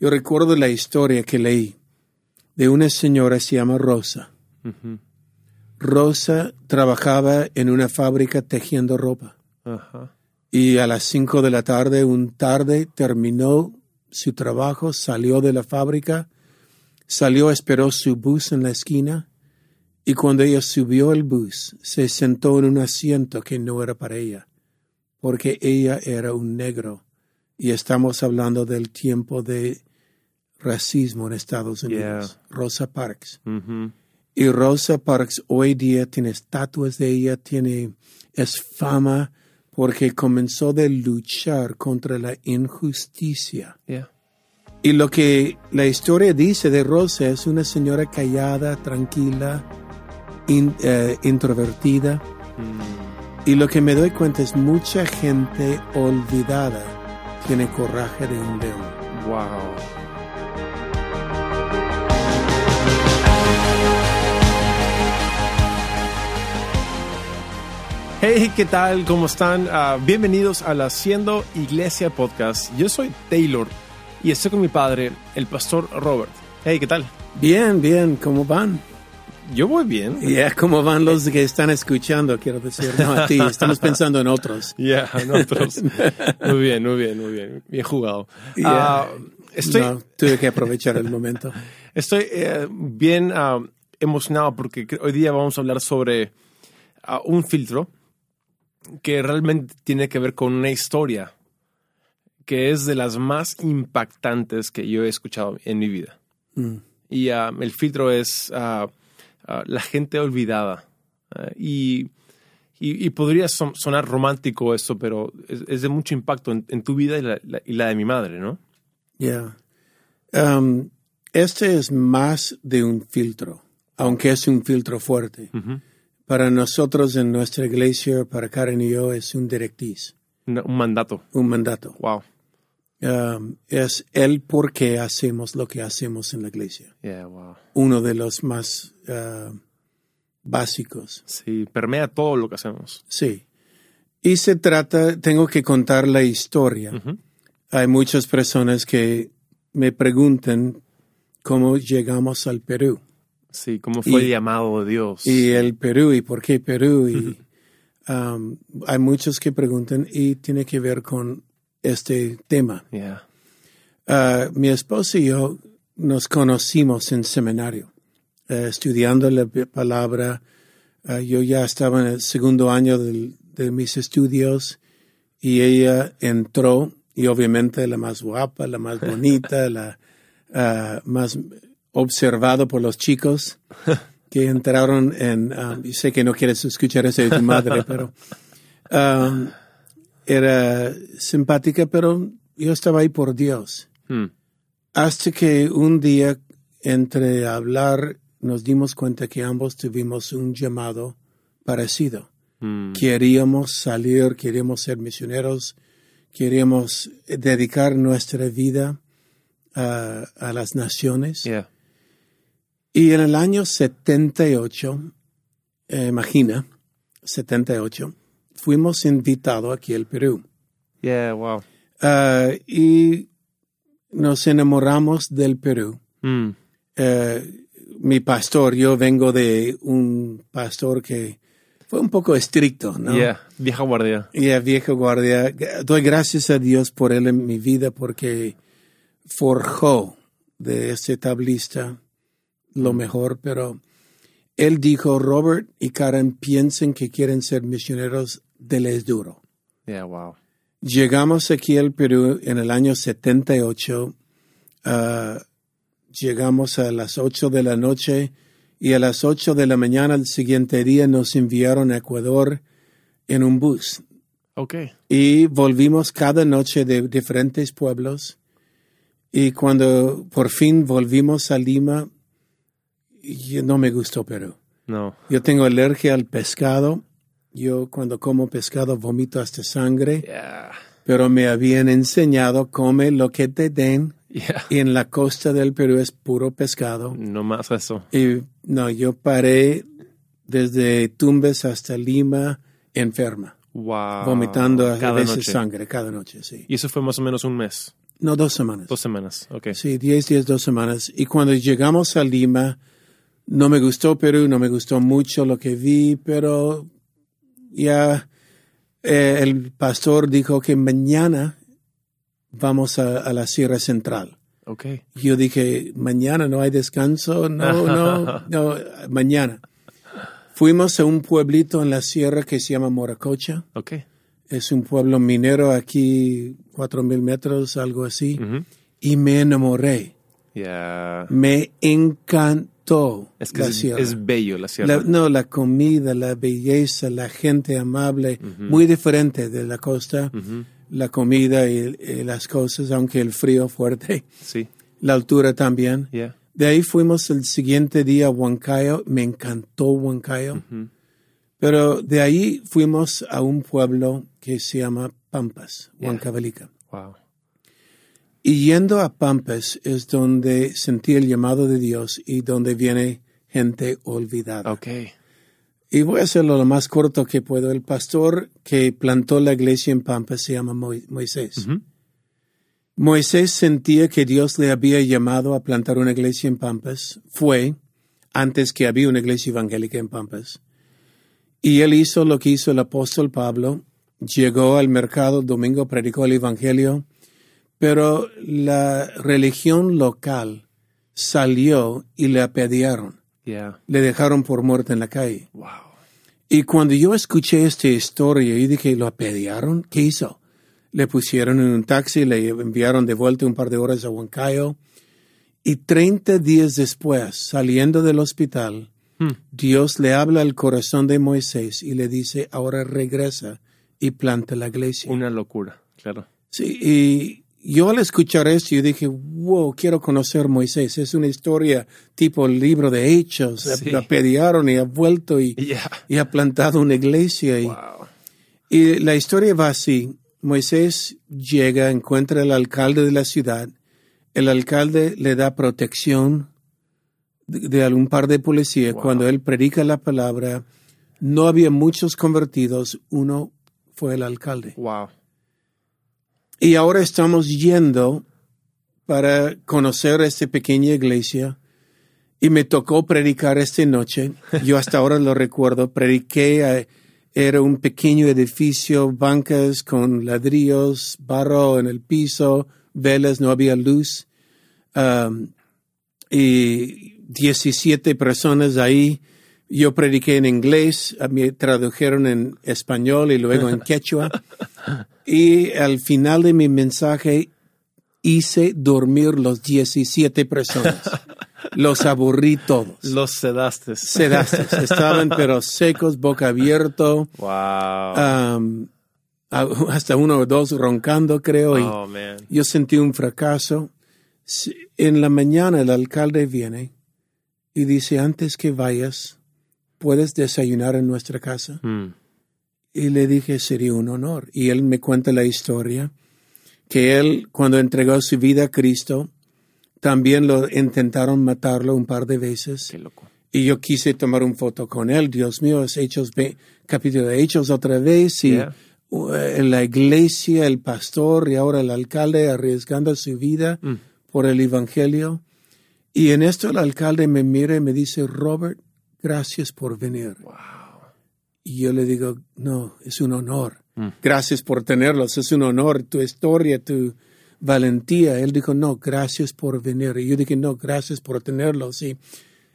Yo recuerdo la historia que leí de una señora que se llama Rosa. Rosa trabajaba en una fábrica tejiendo ropa. Y a las cinco de la tarde, un tarde, terminó su trabajo, salió de la fábrica, salió, esperó su bus en la esquina y cuando ella subió el bus, se sentó en un asiento que no era para ella, porque ella era un negro. Y estamos hablando del tiempo de racismo en Estados Unidos. Rosa Parks. Ujú. Y Rosa Parks hoy día tiene estatuas de ella, tiene, es fama porque comenzó de luchar contra la injusticia. Yeah. Y lo que la historia dice de Rosa es una señora callada, tranquila, in- eh, introvertida. Y lo que me doy cuenta es mucha gente olvidada tiene coraje de un león. Wow. Hey, ¿qué tal? ¿Cómo están? Ah, bienvenidos al Haciendo Iglesia Podcast. Yo soy Taylor y estoy con mi padre, el pastor Robert. Hey, ¿qué tal? Bien, bien, ¿cómo van? Yo voy bien. Ya, ¿cómo van los que están escuchando? Quiero decir, no a ti, estamos pensando en otros. Ya, nosotros. muy bien, muy bien, muy bien. Bien jugado. Ah, estoy, No, tuve que aprovechar el momento. Estoy eh, bien ah, emocionado porque hoy día vamos a hablar sobre un filtro que realmente tiene que ver con una historia que es de las más impactantes que yo he escuchado en mi vida. Mm. Y ah, el filtro es ah, ah, la gente olvidada. Y, y, y podría son- sonar romántico esto, pero es, es de mucho impacto en, en tu vida y la, la- y la de mi madre, ¿no? Ya. Um, este es más de un filtro, aunque es un filtro fuerte. Para nosotros en nuestra iglesia, para Karen y yo, es un directriz, Un, un mandato. un mandato. Wow. Um, es el por qué hacemos lo que hacemos en la iglesia. Yeah, wow. Uno de los más uh, básicos. Sí, permea todo lo que hacemos. Sí. Y se trata, tengo que contar la historia. Hay muchas personas que me preguntan cómo llegamos al Perú. Sí, cómo fue Y- llamado Dios. Y el Perú, y por qué Perú. Y, um, hay muchos que preguntan y tiene que ver con este tema. Yeah. Uh, mi esposa y yo nos conocimos en seminario, eh, estudiando la palabra. Uh, yo ya estaba en el segundo año del- de mis estudios y ella entró y obviamente la más guapa, la más bonita, la uh, más observada por los chicos que entraron en, um, sé que no quieres escuchar eso de tu madre, pero um, era simpática, pero yo estaba ahí por Dios. Hmm. Hasta que un día, entre hablar, nos dimos cuenta que ambos tuvimos un llamado parecido. Hmm. Queríamos salir, queríamos ser misioneros, queríamos dedicar nuestra vida a, a las naciones. Yeah. Y en el año 78, eh, imagina, 78, fuimos invitados aquí al Perú. Yeah, wow. Ah, y nos enamoramos del Perú. Hmm. Eh, mi pastor, yo vengo de un pastor que fue un poco estricto, ¿no? Yeah, vieja guardia. Y a viejo guardia. Doy gracias a Dios por él en mi vida porque forjó de este tablista lo mejor, pero él dijo, Robert y Karen piensen que quieren ser misioneros, les duro. Yeah, wow. Llegamos aquí al Perú en el año 78. ah, llegamos a las 8 de la noche y a las 8 de la mañana del siguiente día nos enviaron a Ecuador en un bus. Ok. Y volvimos cada noche de diferentes pueblos. Y cuando por fin volvimos a Lima, no me gustó Perú. No. Yo tengo alergia al pescado. Yo cuando como pescado vomito hasta sangre Yeah. pero me habían enseñado come lo que te den Yeah. y en la costa del Perú es puro pescado. No más eso. Y no, yo paré desde Tumbes hasta Lima enferma, Wow. vomitando a Cada veces noche. sangre cada noche, sí. Y eso fue más o menos un mes. no, dos semanas. Dos semanas, ok. Sí, diez días, dos semanas. Y cuando llegamos a Lima, no me gustó Perú, no me gustó mucho lo que vi, pero ya eh, el pastor dijo que mañana vamos a, a la Sierra Central. Ok. Yo dije, mañana no hay descanso, no, no, no, mañana. Fuimos a un pueblito en la sierra que se llama Moracocha. Ok. Es un pueblo minero aquí, cuatro mil metros, algo así. Y me enamoré. Ya. Me encantó Es que la es, sierra. es bello la sierra. La- no, la comida, la belleza, la gente amable, muy diferente de la costa. La comida y, y las cosas, aunque el frío fuerte, Sí. la altura también. Ya. De ahí fuimos el siguiente día a Huancayo. Me encantó Huancayo. Pero de ahí fuimos a un pueblo que se llama Pampas, Huancavelica. Wow. Y yendo a Pampas es donde sentí el llamado de Dios y donde viene gente olvidada. Ok. Y voy a hacerlo lo más corto que puedo. El pastor que plantó la iglesia en Pampas se llama Mo- Moisés. Moisés sentía que Dios le había llamado a plantar una iglesia en Pampas. Fue antes que había una iglesia evangélica en Pampas. Y él hizo lo que hizo el apóstol Pablo. Llegó al mercado, domingo predicó el evangelio, pero la religión local salió y le apedrearon. Ya. Le dejaron por muerto en la calle. Wow. Y cuando yo escuché esta historia, yo dije, ¿lo apedrearon? ¿Qué hizo? Le pusieron en un taxi, le enviaron de vuelta un par de horas a Huancayo. Y 30 días después, saliendo del hospital, Hmm. Dios le habla al corazón de Moisés y le dice, ahora regresa y planta la iglesia. Una locura, claro. Sí, y yo al escuchar esto, yo dije, wow, quiero conocer a Moisés. Es una historia tipo el libro de Hechos. Sí. Lo apedrearon y ha vuelto y, ha plantado una iglesia. Y, Wow. y la historia va así. Moisés llega, encuentra al alcalde de la ciudad. El alcalde le da protección de, de algún par de policías. Wow. Cuando él predica la palabra, no había muchos convertidos. Uno fue el alcalde. Wow. Y ahora estamos yendo para conocer esta pequeña iglesia. Y me tocó predicar esta noche. Yo hasta ahora lo recuerdo. Prediqué, eh, era un pequeño edificio, bancas con ladrillos, barro en el piso, velas, no había luz. Um, y 17 personas ahí. Yo prediqué en inglés, mí tradujeron en español y luego en quechua. Y al final de mi mensaje hice dormir los 17 personas. Los aburrí todos. Los sedaste. Sedaste. Estaban pero secos, boca abierto. Wow. um, hasta uno o dos roncando, creo. y oh, man. yo sentí un fracaso. En la mañana el alcalde viene y dice, antes que vayas, ¿puedes desayunar en nuestra casa? Mm. Y le dije, sería un honor. Y él me cuenta la historia, que él, cuando entregó su vida a Cristo, también lo intentaron matarlo un par de veces. Qué loco. Y yo quise tomar una foto con él. Dios mío, es Hechos, capítulo de Hechos otra vez. Y Yeah. uh, en la iglesia, el pastor y ahora el alcalde arriesgando su vida Mm. por el Evangelio. Y en esto el alcalde me mira y me dice, Robert, gracias por venir. Wow. Y yo le digo, no, es un honor. Mm. Gracias por tenerlos, es un honor, tu historia, tu valentía. Él dijo, no, gracias por venir. Y yo dije, no, gracias por tenerlos. Y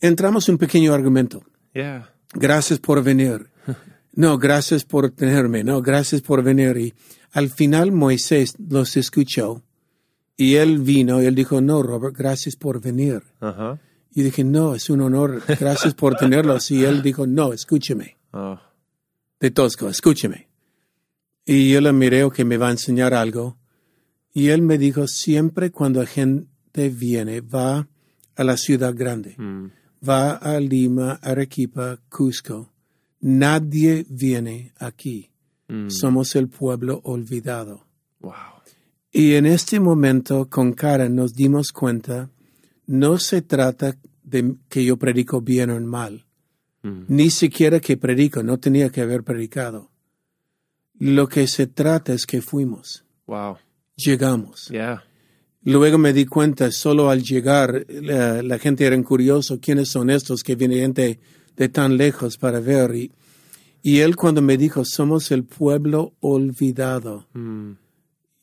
entramos en un pequeño argumento. Yeah. Gracias por venir. No, gracias por tenerme. No, gracias por venir. Y al final Moisés los escuchó. Y él vino y él dijo, no, Robert, gracias por venir. Ajá. Y dije, no, es un honor, gracias por tenerlos. Y él dijo, no, escúcheme Oh. de Tosco, escúcheme. Y yo le miré que me va a enseñar algo. Y él me dijo, siempre cuando gente viene, va a la ciudad grande, Mm. va a Lima, Arequipa, Cusco. Nadie viene aquí. Mm. Somos el pueblo olvidado. Wow. Y en este momento, con Karen, nos dimos cuenta, no se trata de que yo predico bien o mal Mm. ni siquiera que predico, no tenía que haber predicado. Lo que se trata es que fuimos, Wow. llegamos. Yeah. Luego me di cuenta, solo al llegar, la, la gente era curioso, ¿quiénes son estos que viene gente de tan lejos para ver? Y, y él cuando me dijo, somos el pueblo olvidado. Mm.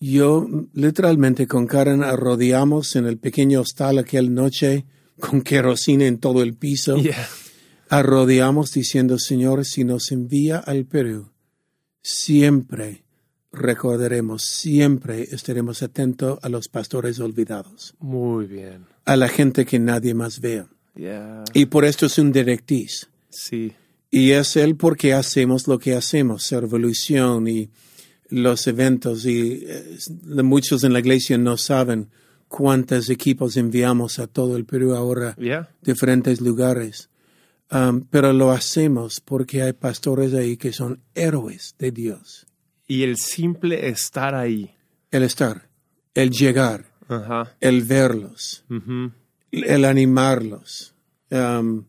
Yo literalmente con Karen arrodillamos en el pequeño hostal aquella noche con querosina en todo el piso. Yeah. Arrodillamos diciendo, Señor, si nos envía al Perú, siempre recordaremos, siempre estaremos atentos a los pastores olvidados, Muy bien. a la gente que nadie más vea. Yeah. Y por esto es un directriz. Sí. Y es él porque hacemos lo que hacemos, revolución y los eventos. Y eh, muchos en la iglesia no saben cuántos equipos enviamos a todo el Perú ahora, Yeah. diferentes lugares. Um, pero lo hacemos porque hay pastores ahí que son héroes de Dios. Y el simple estar ahí. El estar, el llegar, el verlos, el animarlos. Um,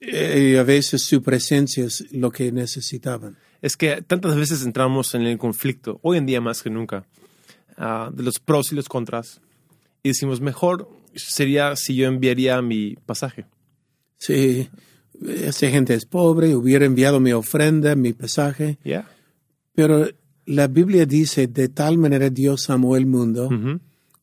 y a veces su presencia es lo que necesitaban. Es que tantas veces entramos en el conflicto, hoy en día más que nunca, ah, de los pros y los contras. Y decimos, mejor sería si yo enviaría mi pasaje. Si esa gente es pobre, hubiera enviado mi ofrenda, mi pasaje. Yeah. Pero la Biblia dice, de tal manera Dios amó el mundo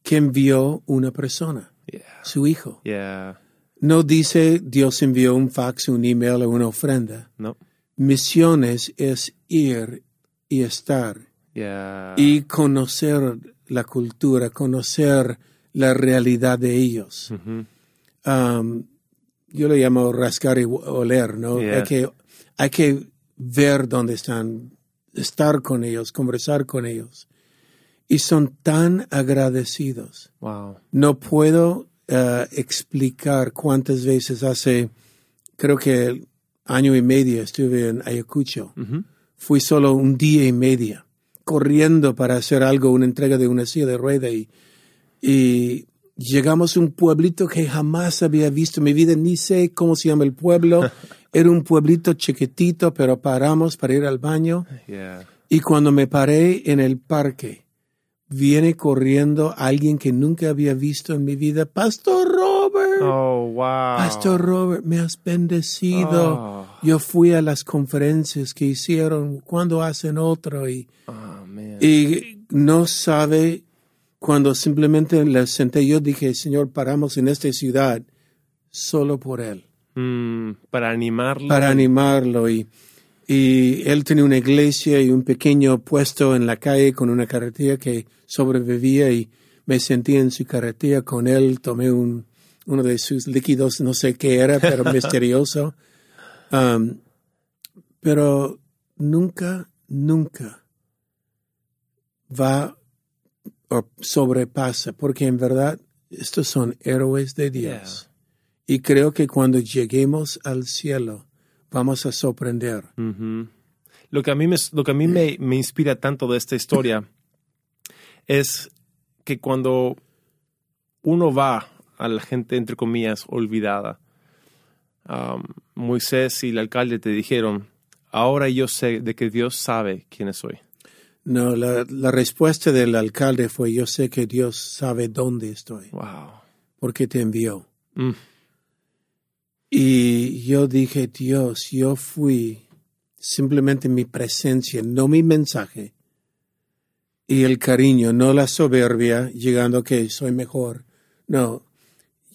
que envió una persona, Yeah. su hijo. Yeah. No dice Dios envió un fax, un email o una ofrenda. No. Misiones es ir y estar Yeah. y conocer la cultura, conocer la realidad de ellos. Ujú. Um, yo le llamo rascar y oler, ¿no? Yeah. Hay, que, hay que ver dónde están, estar con ellos, conversar con ellos. Y son tan agradecidos. Wow. No puedo eh, explicar cuántas veces hace, creo que año y medio estuve en Ayacucho. Ujú. Fui solo un día y media, corriendo para hacer algo, una entrega de una silla de rueda y, y llegamos a un pueblito que jamás había visto en mi vida, ni sé cómo se llama el pueblo. Era un pueblito chiquitito, pero paramos para ir al baño. Yeah. Y cuando me paré en el parque, viene corriendo alguien que nunca había visto en mi vida. Pastor Robert, Oh, wow. Pastor Robert, me has bendecido. Oh. Yo fui a las conferencias que hicieron cuando hacen otro y, Oh, y no sabe cuando simplemente le senté yo dije, Señor, paramos en esta ciudad solo por él Mm, para animarlo. para animarlo y, y él tenía una iglesia y un pequeño puesto en la calle con una carretilla que sobrevivía y me sentí en su carretilla con él, tomé un, uno de sus líquidos, no sé qué era, pero misterioso. Um, pero nunca, nunca va o sobrepasa, porque en verdad estos son héroes de Dios. Y creo que cuando lleguemos al cielo vamos a sorprender. Lo que a mí, me, lo que a mí me, me inspira tanto de esta historia es que cuando uno va a la gente, entre comillas, olvidada, um, Moisés y el alcalde te dijeron, ahora yo sé de que Dios sabe quién soy. No, la, la respuesta del alcalde fue, yo sé que Dios sabe dónde estoy, Wow. porque te envió. Mm. Y yo dije, Dios, yo fui simplemente mi presencia, no mi mensaje. Y el cariño, no la soberbia, llegando que soy mejor. No,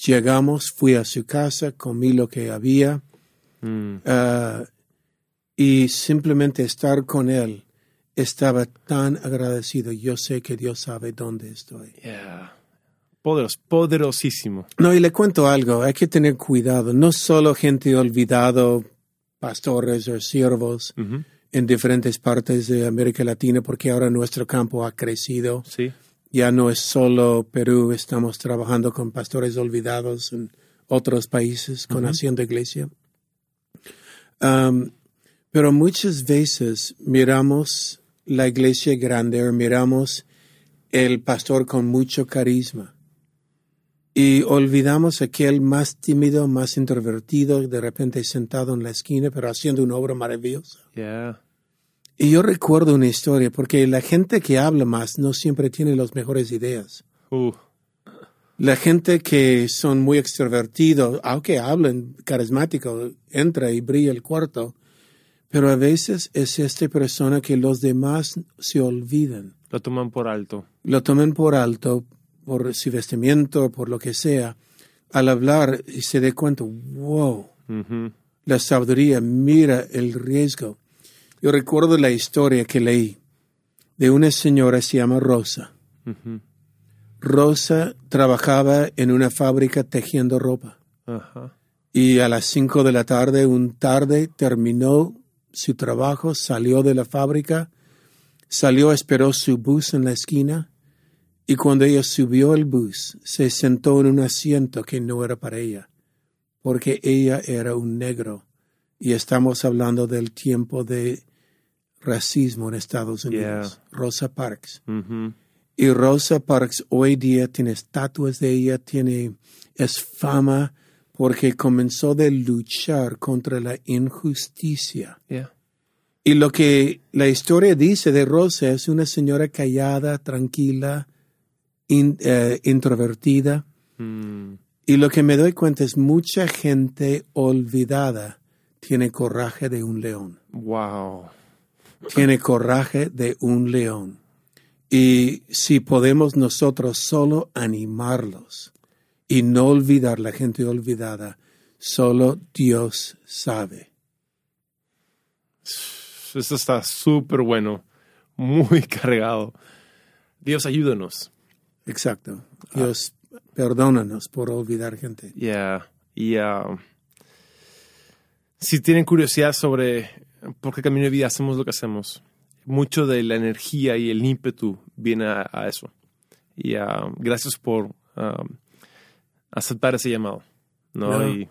llegamos, fui a su casa, comí lo que había, Mm. ah, y simplemente estar con él. Estaba tan agradecido. Yo sé que Dios sabe dónde estoy. Yeah. Poderos, poderosísimo. No, y le cuento algo, hay que tener cuidado. No solo gente olvidado, pastores o siervos Ujú. en diferentes partes de América Latina, porque ahora nuestro campo ha crecido. Sí. Ya no es solo Perú, estamos trabajando con pastores olvidados en otros países, con Hacienda Iglesia. Um, pero muchas veces miramos la iglesia grande o miramos el pastor con mucho carisma y olvidamos aquel más tímido, más introvertido, de repente sentado en la esquina, pero haciendo una obra maravillosa. Yeah. Y yo recuerdo una historia, porque la gente que habla más no siempre tiene las mejores ideas. Uh. La gente que son muy extrovertidos, aunque hablen carismático, entra y brilla el cuarto, pero a veces es esta persona que los demás se olvidan. Lo toman por alto. Lo toman por alto, por su vestimiento, por lo que sea. Al hablar y se dé cuenta, wow, Ujú. la sabiduría, mira el riesgo. Yo recuerdo la historia que leí de una señora se llama Rosa. Rosa trabajaba en una fábrica tejiendo ropa. Y a las cinco de la tarde, un tarde, terminó su trabajo, salió de la fábrica, salió, esperó su bus en la esquina y cuando ella subió el bus, se sentó en un asiento que no era para ella, porque ella era un negro. Y estamos hablando del tiempo de racismo en Estados Unidos. Rosa Parks. Ujú. Y Rosa Parks hoy día tiene estatuas de ella, tiene, es fama porque comenzó de luchar contra la injusticia. Yeah. Y lo que la historia dice de Rosa es una señora callada, tranquila, in- eh, introvertida. Mm. Y lo que me doy cuenta es mucha gente olvidada tiene coraje de un león. Wow. Tiene coraje de un león. Y si podemos nosotros solo animarlos y no olvidar la gente olvidada, solo Dios sabe. Esto está súper bueno. Muy cargado. Dios, ayúdanos. Exacto. Dios, perdónanos por olvidar gente. Yeah. Y si tienen curiosidad sobre por qué Camino de Vida hacemos lo que hacemos, mucho de la energía y el ímpetu viene a, a eso. Y ah, gracias por ah, aceptar ese llamado. ¿no? No. Y,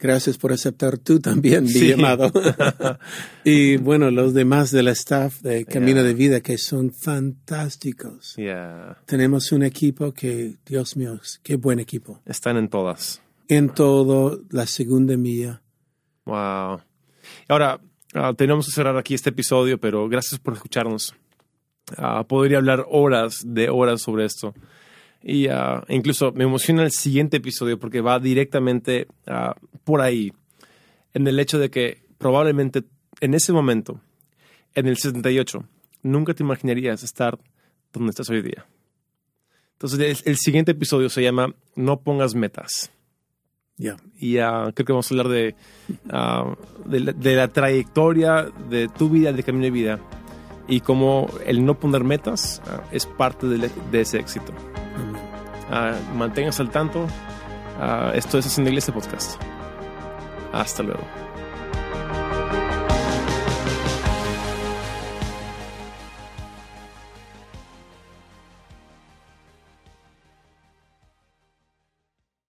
Gracias por aceptar tú también mi Sí. llamado. y bueno, los demás del staff de Camino Yeah. de Vida que son fantásticos. yeah, Tenemos un equipo que, Dios mío, qué buen equipo. están en todas. En todo, la segunda mía. Wow. Ahora, ah, tenemos que cerrar aquí este episodio, pero gracias por escucharnos. Ah, podría hablar horas de horas sobre esto. Y ah, incluso me emociona el siguiente episodio porque va directamente por ahí, en el hecho de que probablemente en ese momento, en el 78, nunca te imaginarías estar donde estás hoy día. Entonces, el, el siguiente episodio se llama No pongas metas Ya. y ah, creo que vamos a hablar de, ah, de, la, de la trayectoria de tu vida, de camino de vida y cómo el no poner metas ah, es parte de, de ese éxito. Amén. Manténganse al tanto. Esto es Haciendo Iglesia Podcast. Hasta luego.